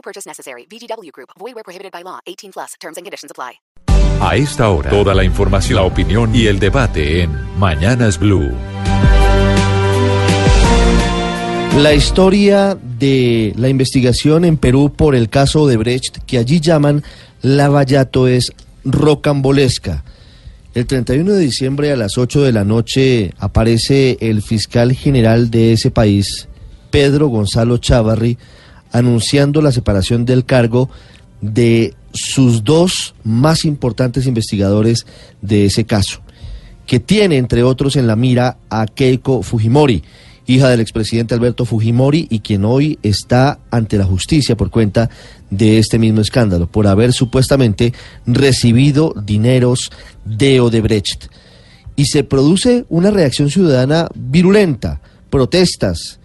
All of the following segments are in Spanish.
No purchase necessary. VGW Group. Void where prohibited by law. 18 plus. Terms and conditions apply. A esta hora, toda la información, la opinión y el debate en Mañanas Blue. La historia de la investigación en Perú por el caso de Brecht, que allí llaman Lavallato, es rocambolesca. El 31 de diciembre a las 8 de la noche aparece el fiscal general de ese país, Pedro Gonzalo Chávarri, anunciando la separación del cargo de sus dos más importantes investigadores de ese caso, que tiene entre otros en la mira a Keiko Fujimori, hija del expresidente Alberto Fujimori y quien hoy está ante la justicia por cuenta de este mismo escándalo, por haber supuestamente recibido dineros de Odebrecht. Y se produce una reacción ciudadana virulenta, protestas,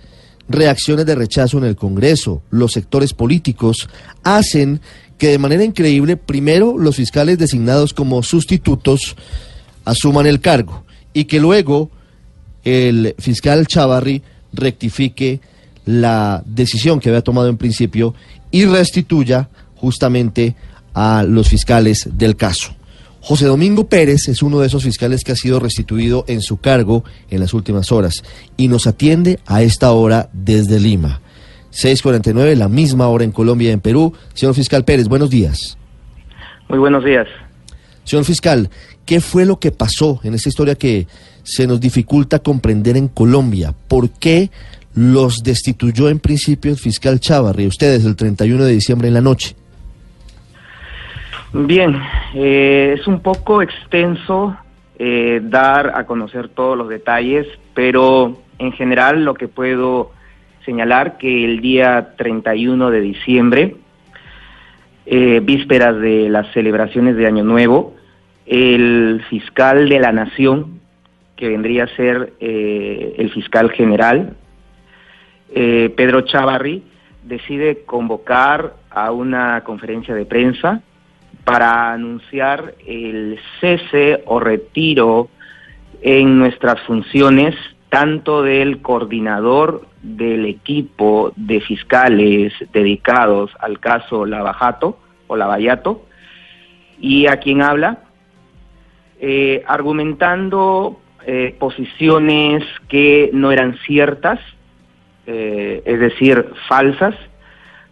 reacciones de rechazo en el Congreso, los sectores políticos hacen que de manera increíble primero los fiscales designados como sustitutos asuman el cargo y que luego el fiscal Chavarri rectifique la decisión que había tomado en principio y restituya justamente a los fiscales del caso. José Domingo Pérez es uno de esos fiscales que ha sido restituido en su cargo en las últimas horas y nos atiende a esta hora desde Lima. 6:49, la misma hora en Colombia y en Perú. Señor fiscal Pérez, buenos días. Muy buenos días. Señor fiscal, ¿qué fue lo que pasó en esta historia que se nos dificulta comprender en Colombia? ¿Por qué los destituyó en principio el fiscal Chávarri, ustedes, el 31 de diciembre en la noche? Bien, eh, es un poco extenso eh, dar a conocer todos los detalles, pero en general lo que puedo señalar que el día 31 de diciembre, eh, vísperas de las celebraciones de Año Nuevo, el fiscal de la Nación, que vendría a ser el fiscal general, Pedro Chavarri, decide convocar a una conferencia de prensa para anunciar el cese o retiro en nuestras funciones tanto del coordinador del equipo de fiscales dedicados al caso Lavajato o Lavallato y a quien habla, eh, argumentando eh, posiciones que no eran ciertas, eh, es decir, falsas,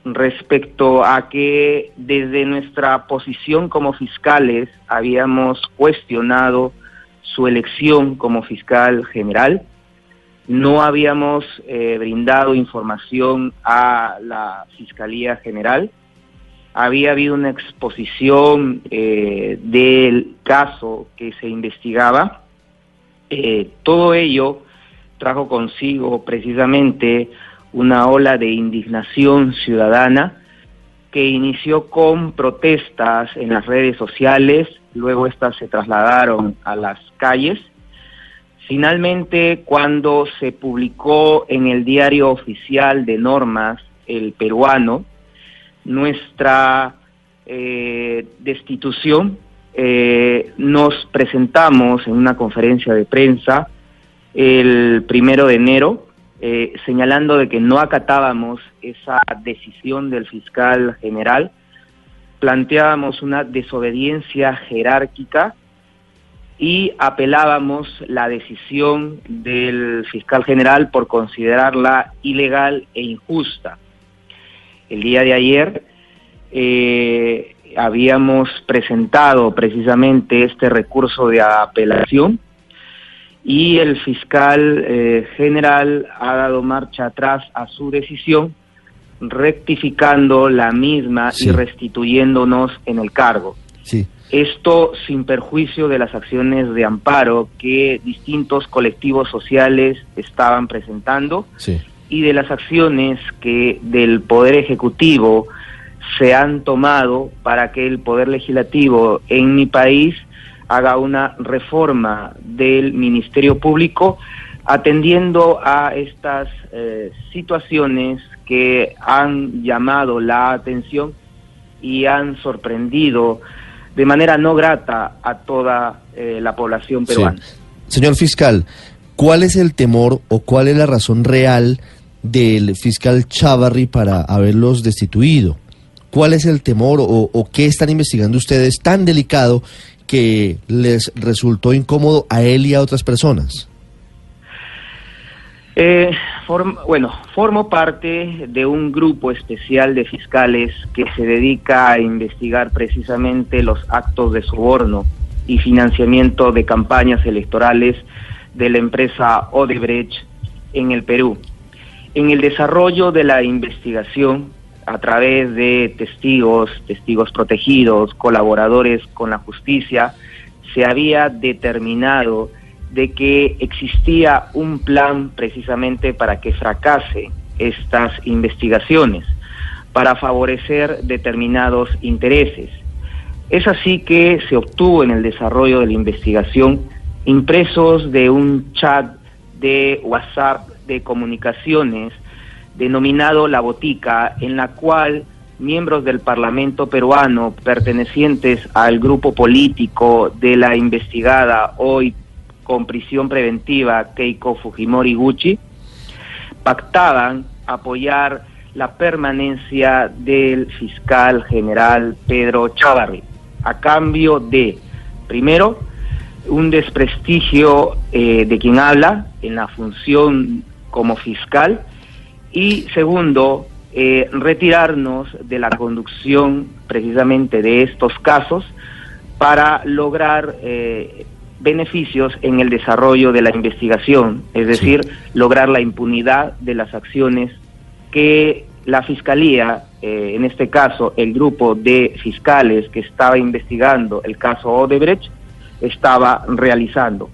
respecto a que desde nuestra posición como fiscales habíamos cuestionado su elección como fiscal general, no habíamos eh, brindado información a la Fiscalía General, había habido una exposición eh, del caso que se investigaba, eh, todo ello trajo consigo precisamente una ola de indignación ciudadana que inició con protestas en las redes sociales, luego estas se trasladaron a las calles. Finalmente, cuando se publicó en el diario oficial de normas, el peruano, nuestra eh, destitución, eh, nos presentamos en una conferencia de prensa el primero de enero eh, señalando de que no acatábamos esa decisión del fiscal general, planteábamos una desobediencia jerárquica y apelábamos la decisión del fiscal general por considerarla ilegal e injusta. El día de ayer eh, habíamos presentado precisamente este recurso de apelación y el fiscal eh, general ha dado marcha atrás a su decisión, rectificando la misma y restituyéndonos en el cargo. Sí. Esto sin perjuicio de las acciones de amparo que distintos colectivos sociales estaban presentando Sí. y de las acciones que del Poder Ejecutivo se han tomado para que el Poder Legislativo en mi país haga una reforma del Ministerio Público atendiendo a estas eh, situaciones que han llamado la atención y han sorprendido de manera no grata a toda eh, la población peruana. Señor fiscal, ¿cuál es el temor o cuál es la razón real del fiscal Chavarri para haberlos destituido? ¿Cuál es el temor o, o qué están investigando ustedes tan delicado que les resultó incómodo a él y a otras personas? Eh, bueno, formo parte de un grupo especial de fiscales que se dedica a investigar precisamente los actos de soborno y financiamiento de campañas electorales de la empresa Odebrecht en el Perú. En el desarrollo de la investigación, a través de testigos, testigos protegidos, colaboradores con la justicia, se había determinado de que existía un plan precisamente para que fracase estas investigaciones, para favorecer determinados intereses. Es así que se obtuvo en el desarrollo de la investigación impresos de un chat de WhatsApp de comunicaciones denominado La Botica, en la cual miembros del Parlamento peruano pertenecientes al grupo político de la investigada hoy con prisión preventiva Keiko Fujimori Gucci, pactaban apoyar la permanencia del fiscal general Pedro Chavarri, a cambio de, primero, un desprestigio eh, de quien habla en la función como fiscal y segundo, eh, retirarnos de la conducción precisamente de estos casos para lograr eh, beneficios en el desarrollo de la investigación, es decir, lograr la impunidad de las acciones que la Fiscalía, eh, en este caso el grupo de fiscales que estaba investigando el caso Odebrecht, estaba realizando.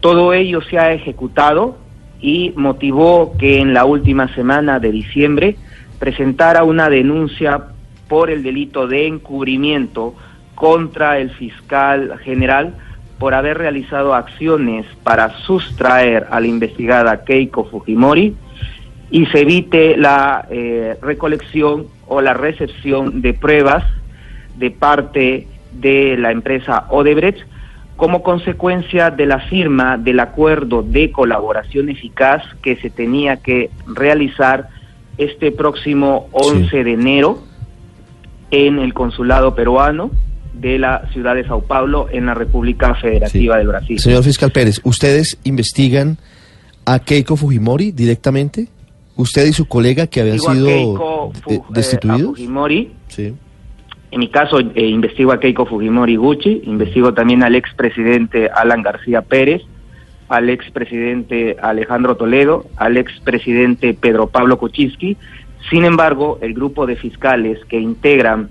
Todo ello se ha ejecutado y motivó que en la última semana de diciembre presentara una denuncia por el delito de encubrimiento contra el fiscal general por haber realizado acciones para sustraer a la investigada Keiko Fujimori y se evite la eh, recolección o la recepción de pruebas de parte de la empresa Odebrecht como consecuencia de la firma del acuerdo de colaboración eficaz que se tenía que realizar este próximo 11 de enero en el consulado peruano de la ciudad de Sao Paulo en la República Federativa de Brasil. Señor Fiscal Pérez, ¿ustedes investigan a Keiko Fujimori directamente? ¿Usted y su colega que habían sido eh, destituidos? Fujimori. Sí. En mi caso, eh, investigo a Keiko Fujimori Gucci, investigo también al expresidente Alan García Pérez, al expresidente Alejandro Toledo, al expresidente Pedro Pablo Kuczynski. Sin embargo, el grupo de fiscales que integran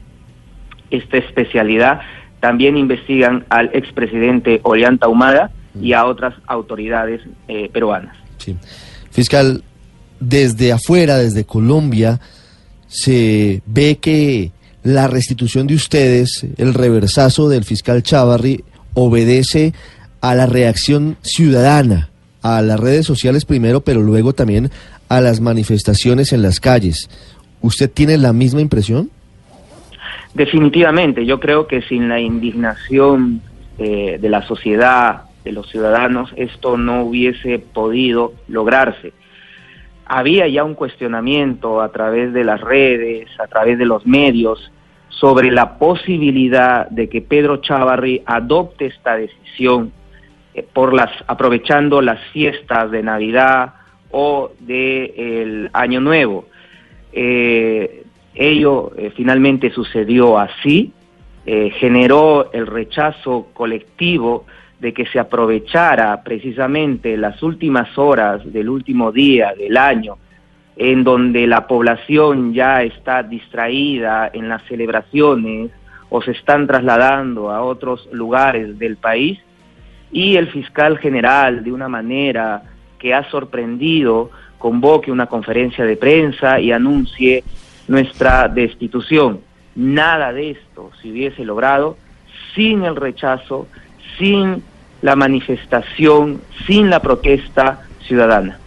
esta especialidad también investigan al expresidente Ollanta Humada y a otras autoridades eh, peruanas. Sí. Fiscal, desde afuera, desde Colombia, se ve que la restitución de ustedes, el reversazo del fiscal Chavarri, obedece a la reacción ciudadana, a las redes sociales primero, pero luego también a las manifestaciones en las calles. ¿Usted tiene la misma impresión? Definitivamente, yo creo que sin la indignación eh, de la sociedad, de los ciudadanos, esto no hubiese podido lograrse. Había ya un cuestionamiento a través de las redes, a través de los medios, sobre la posibilidad de que Pedro Chavarri adopte esta decisión eh, por las aprovechando las fiestas de Navidad o de el Año Nuevo. Eh, ello eh, finalmente sucedió así, generó el rechazo colectivo de que se aprovechara precisamente las últimas horas del último día del año en donde la población ya está distraída en las celebraciones o se están trasladando a otros lugares del país y el fiscal general de una manera que ha sorprendido convoque una conferencia de prensa y anuncie nuestra destitución. Nada de esto se hubiese logrado sin el rechazo, sin la manifestación, sin la protesta ciudadana.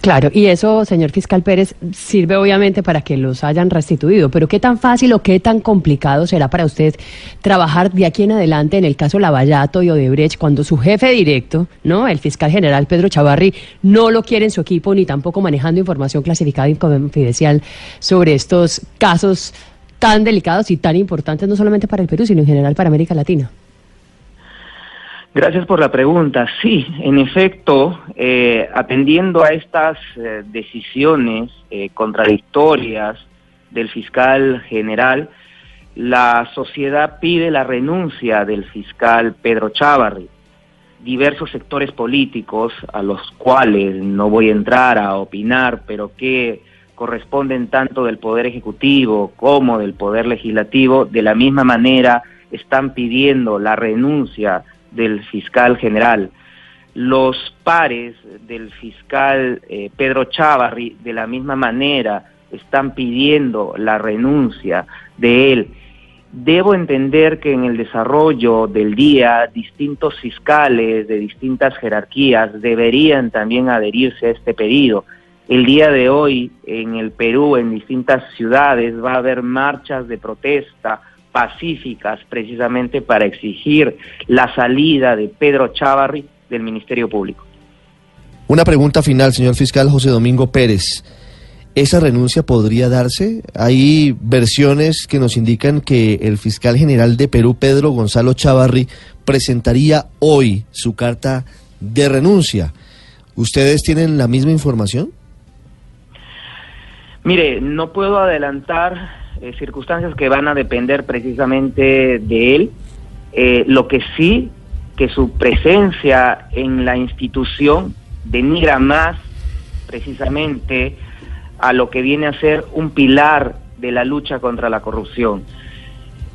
Claro, y eso, señor fiscal Pérez, sirve obviamente para que los hayan restituido, pero ¿qué tan fácil o qué tan complicado será para usted trabajar de aquí en adelante en el caso Lavallato y Odebrecht cuando su jefe directo, ¿no? El fiscal general Pedro Chavarri, no lo quiere en su equipo ni tampoco manejando información clasificada y confidencial sobre estos casos tan delicados y tan importantes no solamente para el Perú, sino en general para América Latina? Gracias por la pregunta. Sí, en efecto, eh, atendiendo a estas eh, decisiones eh, contradictorias del fiscal general, la sociedad pide la renuncia del fiscal Pedro Chávarri. Diversos sectores políticos, a los cuales no voy a entrar a opinar, pero que corresponden tanto del Poder Ejecutivo como del Poder Legislativo, de la misma manera están pidiendo la renuncia del fiscal general. Los pares del fiscal eh, Pedro Chávarri, de la misma manera, están pidiendo la renuncia de él. Debo entender que en el desarrollo del día distintos fiscales de distintas jerarquías deberían también adherirse a este pedido. El día de hoy en el Perú, en distintas ciudades, va a haber marchas de protesta pacíficas precisamente para exigir la salida de Pedro Chávarri del Ministerio Público. Una pregunta final, señor fiscal José Domingo Pérez. ¿Esa renuncia podría darse? Hay versiones que nos indican que el fiscal general de Perú, Pedro Gonzalo Chávarri, presentaría hoy su carta de renuncia. ¿Ustedes tienen la misma información? Mire, no puedo adelantar eh, circunstancias que van a depender precisamente de él. Eh, lo que sí, que su presencia en la institución denigra más precisamente a lo que viene a ser un pilar de la lucha contra la corrupción.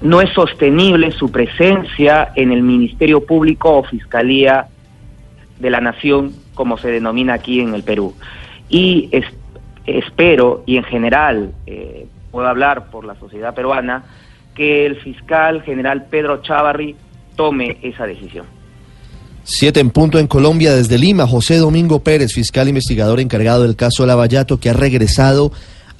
No es sostenible su presencia en el Ministerio Público o Fiscalía de la Nación, como se denomina aquí en el Perú. Y espero, y en general, eh, puedo hablar por la sociedad peruana, que el fiscal general Pedro Chávarri tome esa decisión. Siete en punto en Colombia desde Lima, José Domingo Pérez, fiscal investigador encargado del caso Lavallato, que ha regresado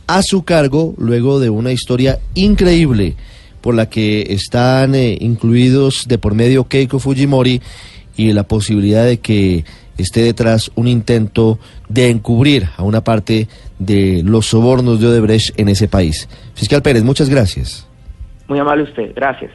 a su cargo luego de una historia increíble por la que están eh, incluidos de por medio Keiko Fujimori y la posibilidad de que esté detrás un intento de encubrir a una parte de los sobornos de Odebrecht en ese país. Fiscal Pérez, muchas gracias. Muy amable usted, gracias.